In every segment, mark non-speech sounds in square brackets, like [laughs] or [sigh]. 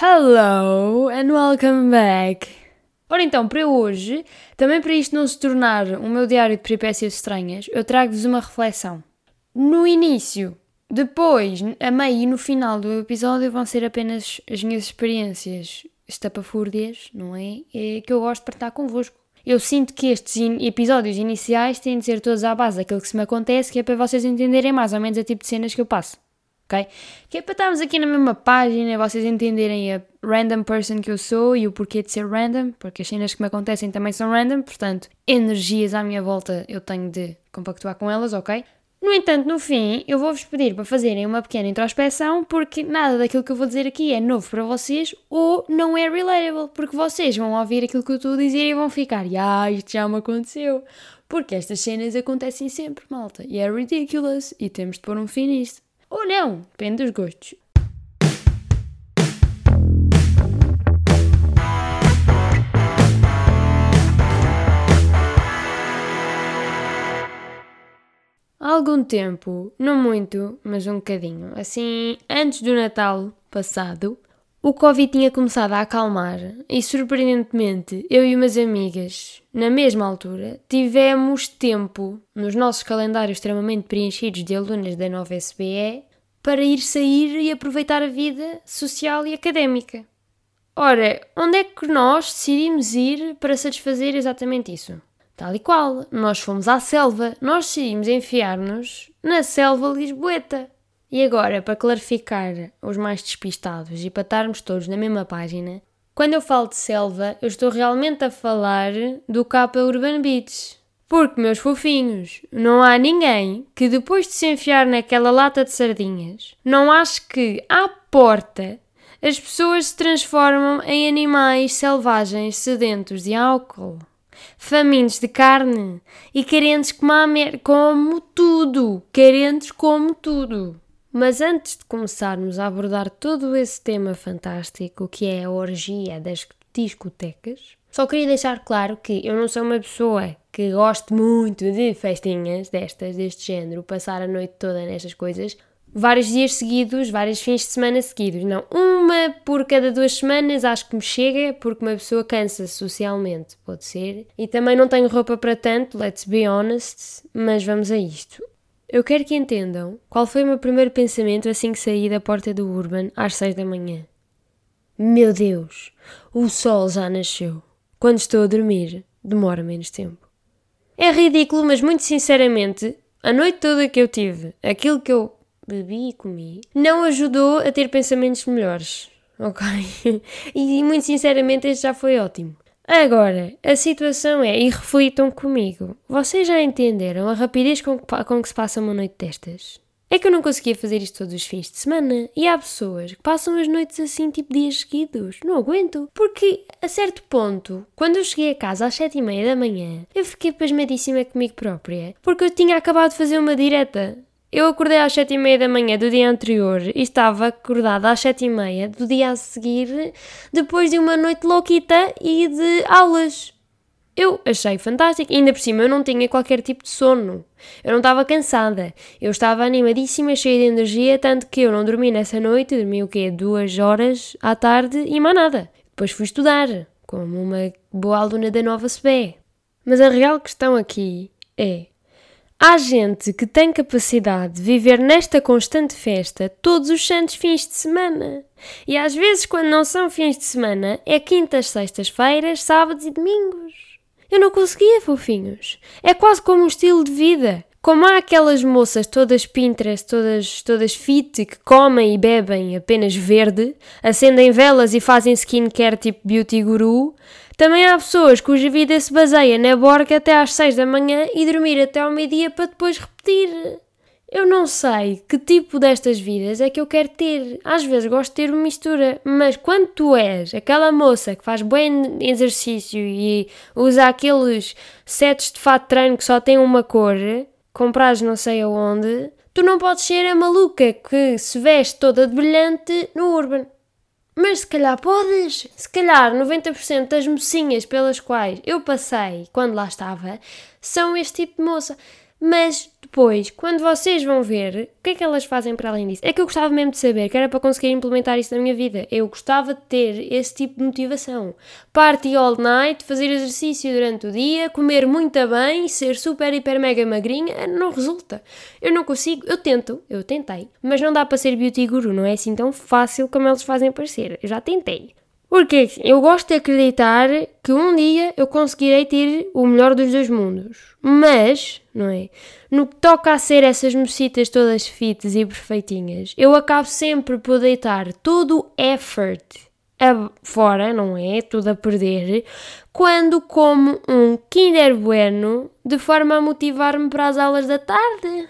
Hello and welcome back! Ora então, para hoje, também para isto não se tornar o meu diário de peripécias estranhas, eu trago-vos uma reflexão. No início, depois, a meio e no final do episódio vão ser apenas as minhas experiências estapafúrdias, não é? é? Que eu gosto de partilhar convosco. Eu sinto que estes in episódios iniciais têm de ser todos à base daquilo que se me acontece, que é para vocês entenderem mais ou menos o tipo de cenas que eu passo ok? Que é para estarmos aqui na mesma página, vocês entenderem a random person que eu sou e o porquê de ser random, porque as cenas que me acontecem também são random, portanto, energias à minha volta eu tenho de compactuar com elas, ok? No entanto, no fim, eu vou-vos pedir para fazerem uma pequena introspeção, porque nada daquilo que eu vou dizer aqui é novo para vocês ou não é relatable, porque vocês vão ouvir aquilo que eu estou a dizer e vão ficar, ah, isto já me aconteceu. Porque estas cenas acontecem sempre, malta, e é ridiculous, e temos de pôr um fim nisto. Ou não, depende dos gostos. Há algum tempo, não muito, mas um bocadinho, assim, antes do Natal passado, o Covid tinha começado a acalmar e, surpreendentemente, eu e umas amigas, na mesma altura, tivemos tempo nos nossos calendários extremamente preenchidos de alunas da nova SBE para ir sair e aproveitar a vida social e académica. Ora, onde é que nós decidimos ir para satisfazer exatamente isso? Tal e qual, nós fomos à selva, nós decidimos enfiar-nos na selva lisboeta. E agora, para clarificar os mais despistados e para estarmos todos na mesma página, quando eu falo de selva, eu estou realmente a falar do Capa Urban Beach. Porque, meus fofinhos, não há ninguém que depois de se enfiar naquela lata de sardinhas, não ache que, à porta, as pessoas se transformam em animais selvagens sedentos de álcool, famintos de carne e carentes como, a como tudo, carentes como tudo. Mas antes de começarmos a abordar todo esse tema fantástico que é a orgia das discotecas, só queria deixar claro que eu não sou uma pessoa que goste muito de festinhas destas, deste género, passar a noite toda nestas coisas, vários dias seguidos, vários fins de semana seguidos. Não, uma por cada duas semanas acho que me chega, porque uma pessoa cansa-se socialmente, pode ser. E também não tenho roupa para tanto, let's be honest, mas vamos a isto. Eu quero que entendam qual foi o meu primeiro pensamento assim que saí da porta do Urban às seis da manhã. Meu Deus, o sol já nasceu. Quando estou a dormir, demora menos tempo. É ridículo, mas muito sinceramente, a noite toda que eu tive, aquilo que eu bebi e comi, não ajudou a ter pensamentos melhores. [laughs] Ok? e muito sinceramente, este já foi ótimo. Agora, a situação é, e reflitam comigo, vocês já entenderam a rapidez com que, com que se passa uma noite destas? É que eu não conseguia fazer isto todos os fins de semana e há pessoas que passam as noites assim, tipo dias seguidos. Não aguento. Porque, a certo ponto, quando eu cheguei a casa às sete e meia da manhã, eu fiquei pasmadíssima comigo própria. Porque eu tinha acabado de fazer uma direta. Eu acordei às sete e meia da manhã do dia anterior e estava acordada às sete e meia do dia a seguir, depois de uma noite louquita e de aulas. Eu achei fantástico, e ainda por cima eu não tinha qualquer tipo de sono. Eu não estava cansada, eu estava animadíssima, cheia de energia, tanto que eu não dormi nessa noite, dormi o quê? Duas horas à tarde e mais nada. Depois fui estudar, como uma boa aluna da nova SBE. Mas a real questão aqui é: Há gente que tem capacidade de viver nesta constante festa todos os santos fins de semana. E às vezes, quando não são fins de semana, é quintas, sextas-feiras, sábados e domingos. Eu não conseguia, fofinhos. É quase como um estilo de vida. Como há aquelas moças todas Pinterest, todas, todas fit, que comem e bebem apenas verde, acendem velas e fazem skincare tipo beauty guru, também há pessoas cuja vida se baseia na borga até às 6 da manhã e dormir até ao meio-dia para depois repetir. Eu não sei que tipo destas vidas é que eu quero ter. Às vezes gosto de ter uma mistura, mas quando tu és aquela moça que faz bem exercício e usa aqueles sets de fato treino que só têm uma cor, comprados não sei aonde, tu não podes ser a maluca que se veste toda de brilhante no Urban. Mas se calhar podes. Se calhar 90% das mocinhas pelas quais eu passei quando lá estava são este tipo de moça. Mas Depois, quando vocês vão ver, o que é que elas fazem para além disso? É que eu gostava mesmo de saber, que era para conseguir implementar isso na minha vida. Eu gostava de ter esse tipo de motivação. Party all night, fazer exercício durante o dia, comer muito bem, ser super, hiper, mega magrinha, não resulta. Eu não consigo, eu tento, eu tentei. Mas não dá para ser beauty guru, não é assim tão fácil como eles fazem parecer. Eu já tentei. Porque eu gosto de acreditar que um dia eu conseguirei ter o melhor dos dois mundos. Mas, não é? No que toca a ser essas mocitas todas fitas e perfeitinhas, eu acabo sempre por deitar todo o effort a fora, não é? Tudo a perder, quando como um Kinder Bueno de forma a motivar-me para as aulas da tarde.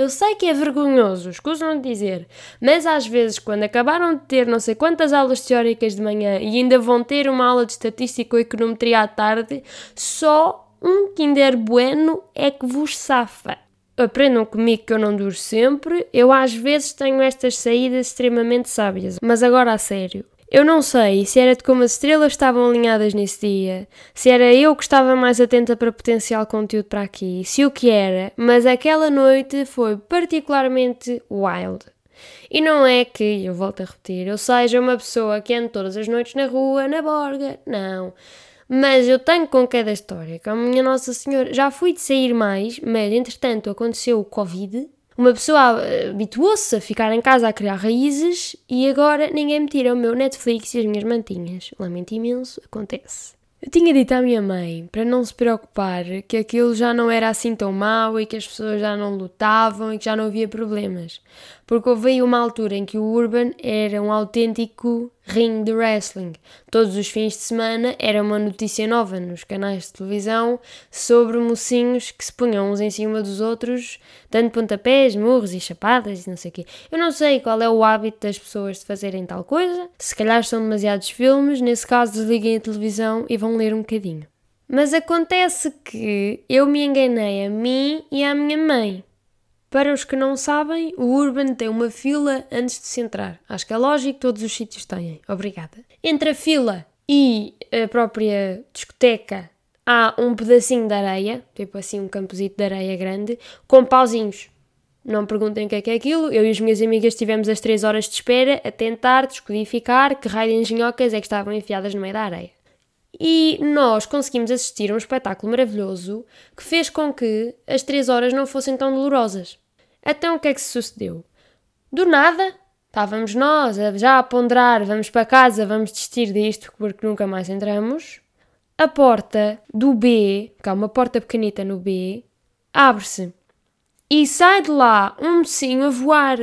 Eu sei que é vergonhoso, escusam de dizer, mas às vezes, quando acabaram de ter não sei quantas aulas teóricas de manhã e ainda vão ter uma aula de estatística ou econometria à tarde, só um Kinder Bueno é que vos safa. Aprendam comigo que eu não duro sempre, eu às vezes tenho estas saídas extremamente sábias, mas agora a sério. Eu não sei se era de como as estrelas estavam alinhadas nesse dia, se era eu que estava mais atenta para potencial conteúdo para aqui, se o que era, mas aquela noite foi particularmente wild. E não é que, eu volto a repetir, eu seja uma pessoa que anda todas as noites na rua, na borga, não. Mas eu tenho com cada história, com a minha Nossa Senhora, já fui de sair mais, mas entretanto aconteceu o Covid uma pessoa habituou-se a ficar em casa a criar raízes e agora ninguém me tira o meu Netflix e as minhas mantinhas. Lamento imenso, acontece. Eu tinha dito à minha mãe para não se preocupar que aquilo já não era assim tão mau e que as pessoas já não lutavam e que já não havia problemas. Porque houve uma altura em que o Urban era um autêntico ring de wrestling. Todos os fins de semana era uma notícia nova nos canais de televisão sobre mocinhos que se punham uns em cima dos outros, dando pontapés, murros e chapadas e não sei o quê. Eu não sei qual é o hábito das pessoas de fazerem tal coisa. Se calhar são demasiados filmes, nesse caso desliguem a televisão e vão ler um bocadinho. Mas acontece que eu me enganei a mim e à minha mãe. Para os que não sabem, o Urban tem uma fila antes de se entrar. Acho que é lógico, todos os sítios têm. Obrigada. Entre a fila e a própria discoteca há um pedacinho de areia, tipo assim um camposito de areia grande, com pauzinhos. Não perguntem o que é que é aquilo. Eu e as minhas amigas tivemos as 3 horas de espera a tentar descodificar que raio de engenhocas é que estavam enfiadas no meio da areia. E nós conseguimos assistir a um espetáculo maravilhoso que fez com que as três horas não fossem tão dolorosas. Então o que é que se sucedeu? Do nada, estávamos nós já a ponderar, vamos para casa, vamos desistir disto porque nunca mais entramos. A porta do B, que há uma porta pequenita no B, abre-se. E sai de lá um mocinho a voar,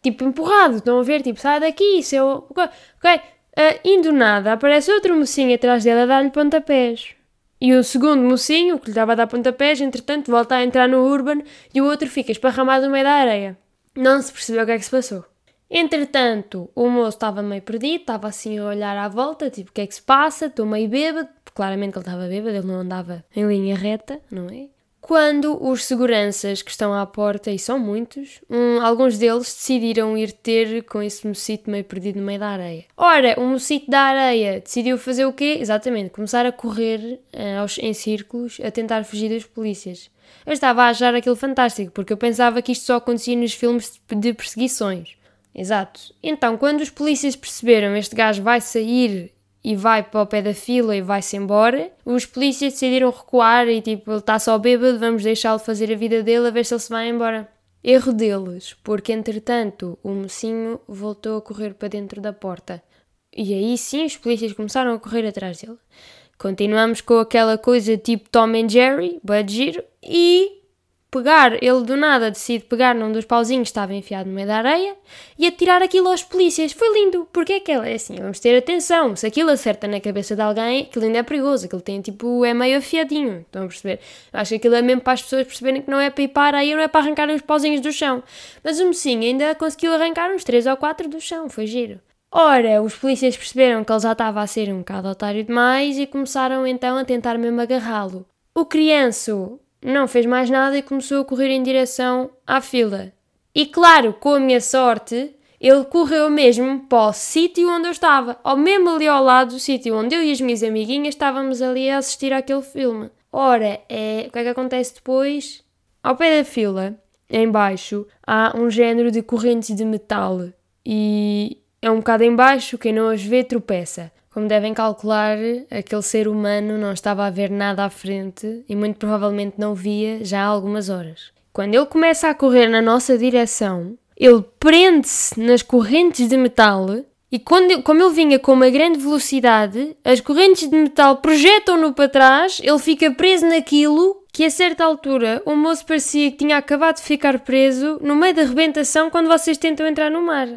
tipo empurrado, estão a ver? Tipo, sai daqui, seu. Ok, Uh, indo nada, aparece outro mocinho atrás dele a dar-lhe pontapés. E o segundo mocinho, que lhe estava a dar pontapés, entretanto volta a entrar no Urban e o outro fica esparramado no meio da areia. Não se percebeu o que é que se passou. Entretanto, o moço estava meio perdido, estava assim a olhar à volta, tipo, o que é que se passa? Estou meio bêbado, claramente ele estava bêbado, ele não andava em linha reta, não é? Quando os seguranças que estão à porta, e são muitos, um, alguns deles decidiram ir ter com esse mocito meio perdido no meio da areia. Ora, o mocito da areia decidiu fazer o quê? Exatamente, começar a correr uh, aos, em círculos a tentar fugir das polícias. Eu estava a achar aquilo fantástico, porque eu pensava que isto só acontecia nos filmes de perseguições. Exato. Então, quando os polícias perceberam este gajo vai sair e vai para o pé da fila e vai-se embora, os polícias decidiram recuar e tipo, ele está só bêbado, vamos deixá-lo fazer a vida dele a ver se ele se vai embora. Erro deles, porque entretanto o mocinho voltou a correr para dentro da porta. E aí sim os polícias começaram a correr atrás dele. Continuamos com aquela coisa tipo Tom and Jerry, bad giro, e pegar, ele do nada decide pegar num dos pauzinhos que estava enfiado no meio da areia e atirar aquilo aos polícias. Foi lindo, porque é que é assim, vamos ter atenção, se aquilo acerta na cabeça de alguém, aquilo ainda é perigoso, aquilo tem tipo, é meio afiadinho, estão a perceber? acho que aquilo é mesmo para as pessoas perceberem que não é para ir para a areia, não é para arrancar os pauzinhos do chão. Mas o mocinho ainda conseguiu arrancar uns 3 ou 4 do chão, foi giro. Ora, os polícias perceberam que ele já estava a ser um bocado otário demais e começaram então a tentar mesmo agarrá-lo. O crianço não fez mais nada e começou a correr em direção à fila. E claro, com a minha sorte, ele correu mesmo para o sítio onde eu estava, ao mesmo ali ao lado do sítio onde eu e as minhas amiguinhas estávamos ali a assistir àquele filme. Ora, é, o que é que acontece depois? Ao pé da fila, em baixo, há um género de correntes de metal e é um bocado em baixo, quem não as vê tropeça. Como devem calcular, aquele ser humano não estava a ver nada à frente e muito provavelmente não via já há algumas horas. Quando ele começa a correr na nossa direção, ele prende-se nas correntes de metal e quando, como ele vinha com uma grande velocidade, as correntes de metal projetam-no para trás, ele fica preso naquilo que a certa altura o moço parecia que tinha acabado de ficar preso no meio da rebentação quando vocês tentam entrar no mar.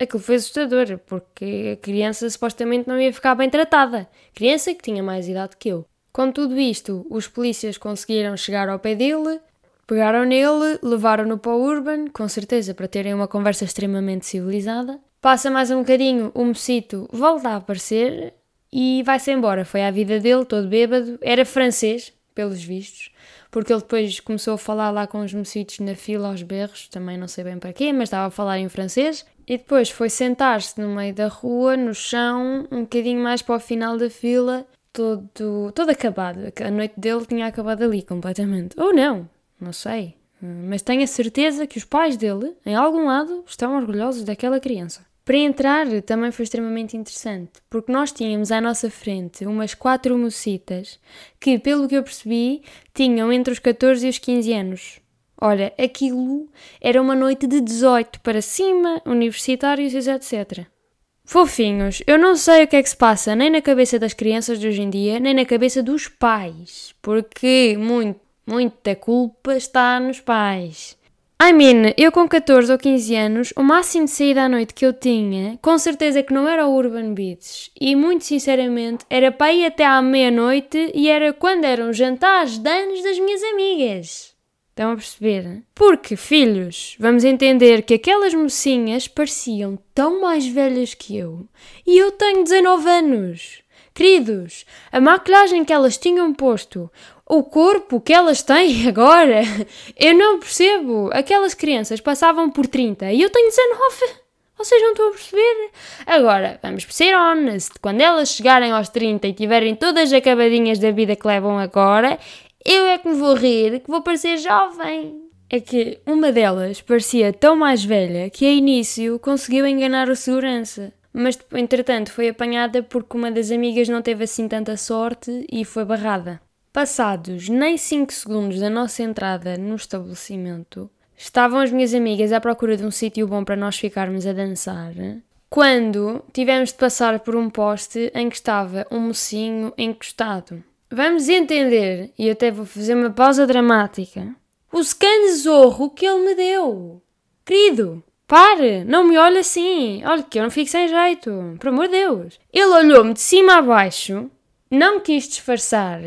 Aquilo foi assustador, porque a criança supostamente não ia ficar bem tratada. Criança que tinha mais idade que eu. Com tudo isto, os polícias conseguiram chegar ao pé dele, pegaram nele, levaram-no para o Urban, com certeza para terem uma conversa extremamente civilizada, Passa mais um bocadinho, o mocito volta a aparecer e vai-se embora. Foi à vida dele, todo bêbado. Era francês, pelos vistos, porque ele depois começou a falar lá com os mocitos na fila aos berros, também não sei bem para quê, mas estava a falar em francês. E depois foi sentar-se no meio da rua, no chão, um bocadinho mais para o final da fila, todo, todo acabado. A noite dele tinha acabado ali completamente. Ou não, não sei. Mas tenho a certeza que os pais dele, em algum lado, estão orgulhosos daquela criança. Para entrar também foi extremamente interessante, porque nós tínhamos à nossa frente umas quatro mocitas que, pelo que eu percebi, tinham entre os 14 e os 15 anos. Olha, aquilo era uma noite de 18 para cima, universitários etc. Fofinhos, eu não sei o que é que se passa nem na cabeça das crianças de hoje em dia, nem na cabeça dos pais, porque muito, muita culpa está nos pais. I mean, eu com 14 ou 15 anos, o máximo de saída à noite que eu tinha, com certeza que não era o Urban Beats. E muito sinceramente, era para ir até à meia-noite e era quando eram jantares de anos das minhas amigas. Estão a perceber? Porque, filhos, vamos entender que aquelas mocinhas pareciam tão mais velhas que eu. E eu tenho 19 anos. Queridos, a maquilhagem que elas tinham posto, o corpo que elas têm [laughs] agora, eu não percebo. Aquelas crianças passavam por 30 e eu tenho 19. Vocês não estão a perceber? Agora, vamos ser honest. Quando elas chegarem aos 30 e tiverem todas acabadinhas da vida que levam agora, eu é que me vou rir, que vou parecer jovem. É que uma delas parecia tão mais velha que a início conseguiu enganar o segurança. Mas entretanto foi apanhada porque uma das amigas não teve assim tanta sorte e foi barrada. Passados nem 5 segundos da nossa entrada no estabelecimento, estavam as minhas amigas à procura de um sítio bom para nós ficarmos a dançar, quando tivemos de passar por um poste em que estava um mocinho encostado. Vamos entender, e até vou fazer uma pausa dramática, o zorro que ele me deu. Querido, pare, não me olhe assim. Olha que eu não fico sem jeito, por amor de Deus. Ele olhou-me de cima a baixo, não quis disfarçar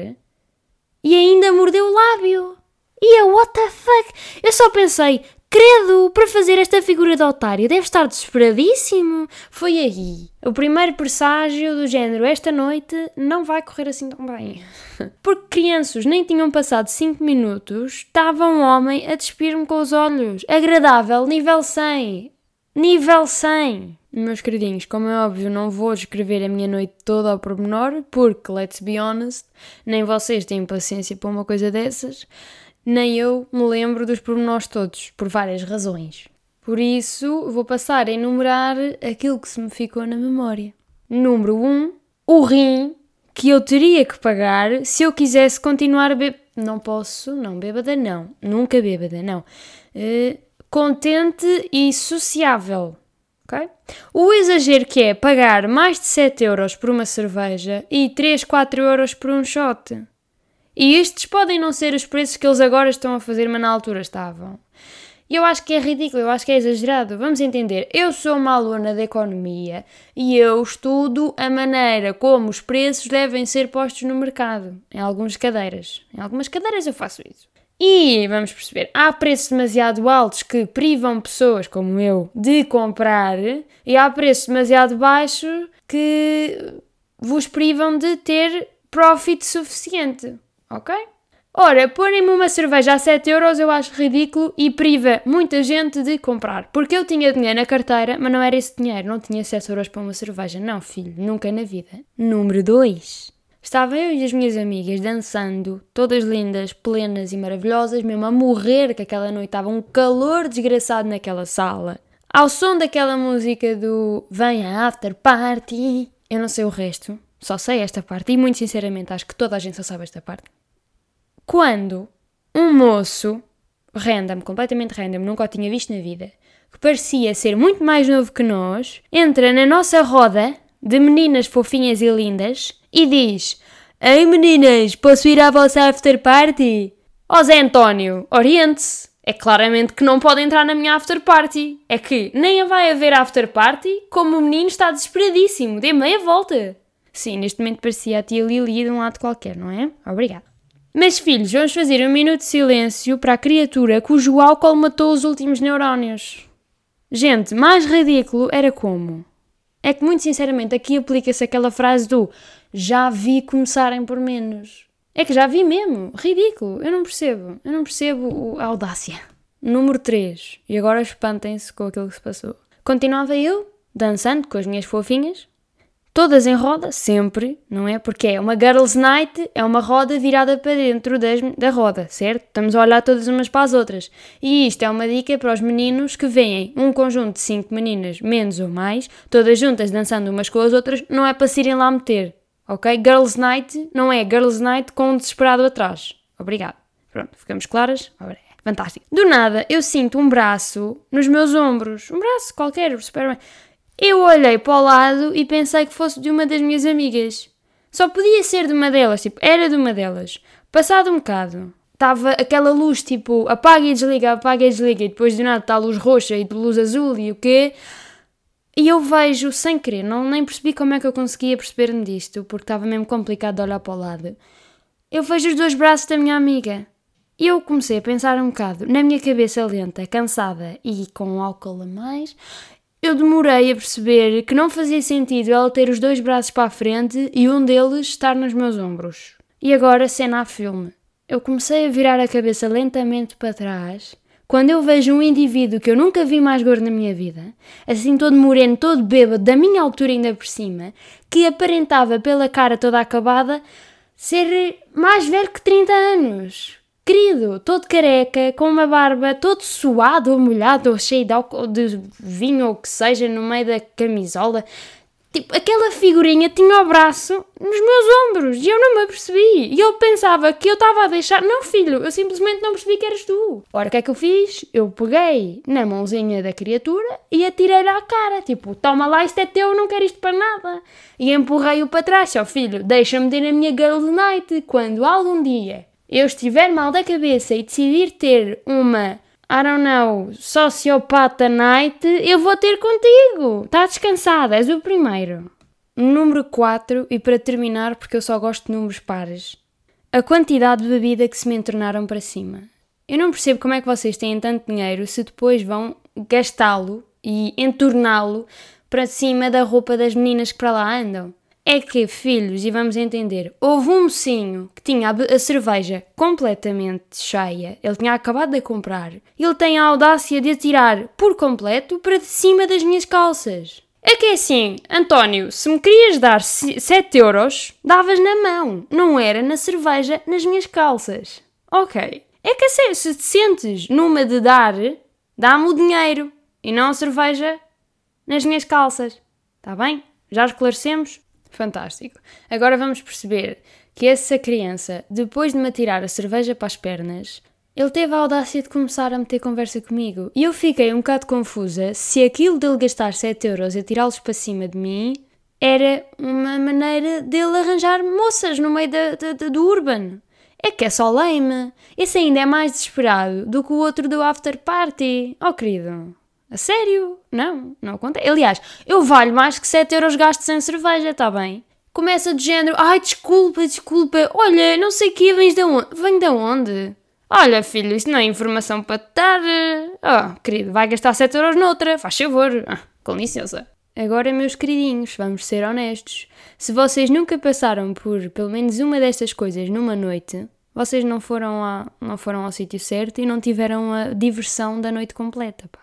e ainda mordeu o lábio. E eu, what the fuck? Eu só pensei, credo, para fazer esta figura de otário deve estar desesperadíssimo. Foi aí. O primeiro presságio do género, esta noite não vai correr assim tão bem. [laughs] Porque crianças nem tinham passado 5 minutos, estava um homem a despir-me com os olhos. Agradável, nível 100. Nível 100. Meus queridinhos, como é óbvio, não vou escrever a minha noite toda ao pormenor, porque, let's be honest, nem vocês têm paciência para uma coisa dessas, nem eu me lembro dos pormenores todos, por várias razões. Por isso, vou passar a enumerar aquilo que se me ficou na memória. Número 1, um, o rim que eu teria que pagar se eu quisesse continuar a beber. Não posso, não, bêbada não, nunca bêbada, não. Uh, contente e sociável ok? O exagero que é pagar mais de 7 euros por uma cerveja e 3, 4 euros por um shot. E estes podem não ser os preços que eles agora estão a fazer, mas na altura estavam. E eu acho que é ridículo, eu acho que é exagerado. Vamos entender, eu sou uma aluna de economia e eu estudo a maneira como os preços devem ser postos no mercado. Em algumas cadeiras. Em algumas cadeiras eu faço isso. E vamos perceber, há preços demasiado altos que privam pessoas como eu de comprar e há preços demasiado baixos que vos privam de ter profit suficiente, ok? Ora, porem-me uma cerveja a 7 euros eu acho ridículo e priva muita gente de comprar. Porque eu tinha dinheiro na carteira, mas não era esse dinheiro, não tinha 7 euros para uma cerveja. Não, filho, nunca na vida. Número 2. Estava eu e as minhas amigas dançando, todas lindas, plenas e maravilhosas, mesmo a morrer, que aquela noite estava um calor desgraçado naquela sala. Ao som daquela música do Vem a After Party. Eu não sei o resto, só sei esta parte e muito sinceramente acho que toda a gente só sabe esta parte. Quando um moço, random, completamente random, nunca o tinha visto na vida, que parecia ser muito mais novo que nós, entra na nossa roda de meninas fofinhas e lindas e diz: Ei meninas, posso ir à vossa after party? Ó oh, Zé António, oriente-se. É claramente que não pode entrar na minha after party. É que nem vai haver after party, como o menino está desesperadíssimo. Dê meia volta. Sim, neste momento parecia a tia Lili de um lado qualquer, não é? Obrigada. Mas filhos, vamos fazer um minuto de silêncio para a criatura cujo álcool matou os últimos neurónios. Gente, mais ridículo era como? É que, muito sinceramente, aqui aplica-se aquela frase do já vi começarem por menos. É que já vi mesmo. Ridículo. Eu não percebo. Eu não percebo a audácia. Número 3. E agora espantem-se com aquilo que se passou. Continuava eu, dançando com as minhas fofinhas, todas em roda, sempre, não é? Porque é uma girls' night, é uma roda virada para dentro das, da roda, certo? Estamos a olhar todas umas para as outras. E isto é uma dica para os meninos que veem um conjunto de cinco meninas, menos ou mais, todas juntas dançando umas com as outras, não é para se irem lá meter, ok? Girls' night não é girls' night com um desesperado atrás. Obrigado. Pronto, ficamos claras? Fantástico. Do nada, eu sinto um braço nos meus ombros. Um braço qualquer, super bem. Eu olhei para o lado e pensei que fosse de uma das minhas amigas. Só podia ser de uma delas, tipo, era de uma delas. Passado um bocado, estava aquela luz tipo apaga e desliga, apaga e desliga, e depois de nada está a luz roxa e de luz azul e o quê? E eu vejo, sem querer, não, nem percebi como é que eu conseguia perceber-me disto, porque estava mesmo complicado de olhar para o lado. Eu vejo os dois braços da minha amiga. E eu comecei a pensar um bocado, na minha cabeça lenta, cansada e com álcool a mais, eu demorei a perceber que não fazia sentido ela ter os dois braços para a frente e um deles estar nos meus ombros. E agora, cena a filme. Eu comecei a virar a cabeça lentamente para trás quando eu vejo um indivíduo que eu nunca vi mais gordo na minha vida, assim todo moreno, todo bêbado, da minha altura ainda por cima, que aparentava pela cara toda acabada ser mais velho que 30 anos querido, todo careca, com uma barba, todo suado ou molhado ou cheio de, álcool, de vinho ou o que seja no meio da camisola. Tipo, aquela figurinha tinha o braço nos meus ombros e eu não me apercebi. E eu pensava que eu estava a deixar. Não, filho, eu simplesmente não percebi que eras tu. Ora, o que é que eu fiz? Eu peguei na mãozinha da criatura e atirei-lhe à cara. Tipo, toma lá, isto é teu, eu não quero isto para nada. E empurrei-o para trás. Ó, filho, deixa-me ter a minha girl night. Quando algum dia eu estiver mal da cabeça e decidir ter uma, I don't know, sociopata night, eu vou ter contigo. Está descansada, és o primeiro. Número 4, e para terminar, porque eu só gosto de números pares. A quantidade de bebida que se me entornaram para cima. Eu não percebo como é que vocês têm tanto dinheiro se depois vão gastá-lo e entorná-lo para cima da roupa das meninas que para lá andam é que, filhos, e vamos entender, houve um mocinho que tinha a, cerveja completamente cheia, ele tinha acabado de comprar, ele tem a audácia de atirar por completo para de cima das minhas calças. É que é assim, António, se me querias dar 7 euros, davas na mão, não era na cerveja nas minhas calças. Ok. É que se te sentes numa de dar, dá-me o dinheiro e não a cerveja nas minhas calças. Está bem? Já esclarecemos? Fantástico. Agora vamos perceber que essa criança, depois de me atirar a cerveja para as pernas, ele teve a audácia de começar a meter conversa comigo. E eu fiquei um bocado confusa se aquilo dele gastar 7 euros e tirá-los para cima de mim era uma maneira dele arranjar moças no meio da, da, do urban. É que é só lame. Esse ainda é mais desesperado do que o outro do after party. Oh, querido. A sério? Não, não acontece. Aliás, eu valho mais que 7 euros gastos em cerveja, está bem? Começa de género, ai desculpa, desculpa, olha, não sei o que, vens de onde? Vem de onde? Olha, filho, isso não é informação para te dar. Oh, querido, vai gastar 7 euros noutra, faz favor. Ah, com licença. Agora, meus queridinhos, vamos ser honestos. Se vocês nunca passaram por pelo menos uma destas coisas numa noite, vocês não foram, a, não foram ao sítio certo e não tiveram a diversão da noite completa, pá.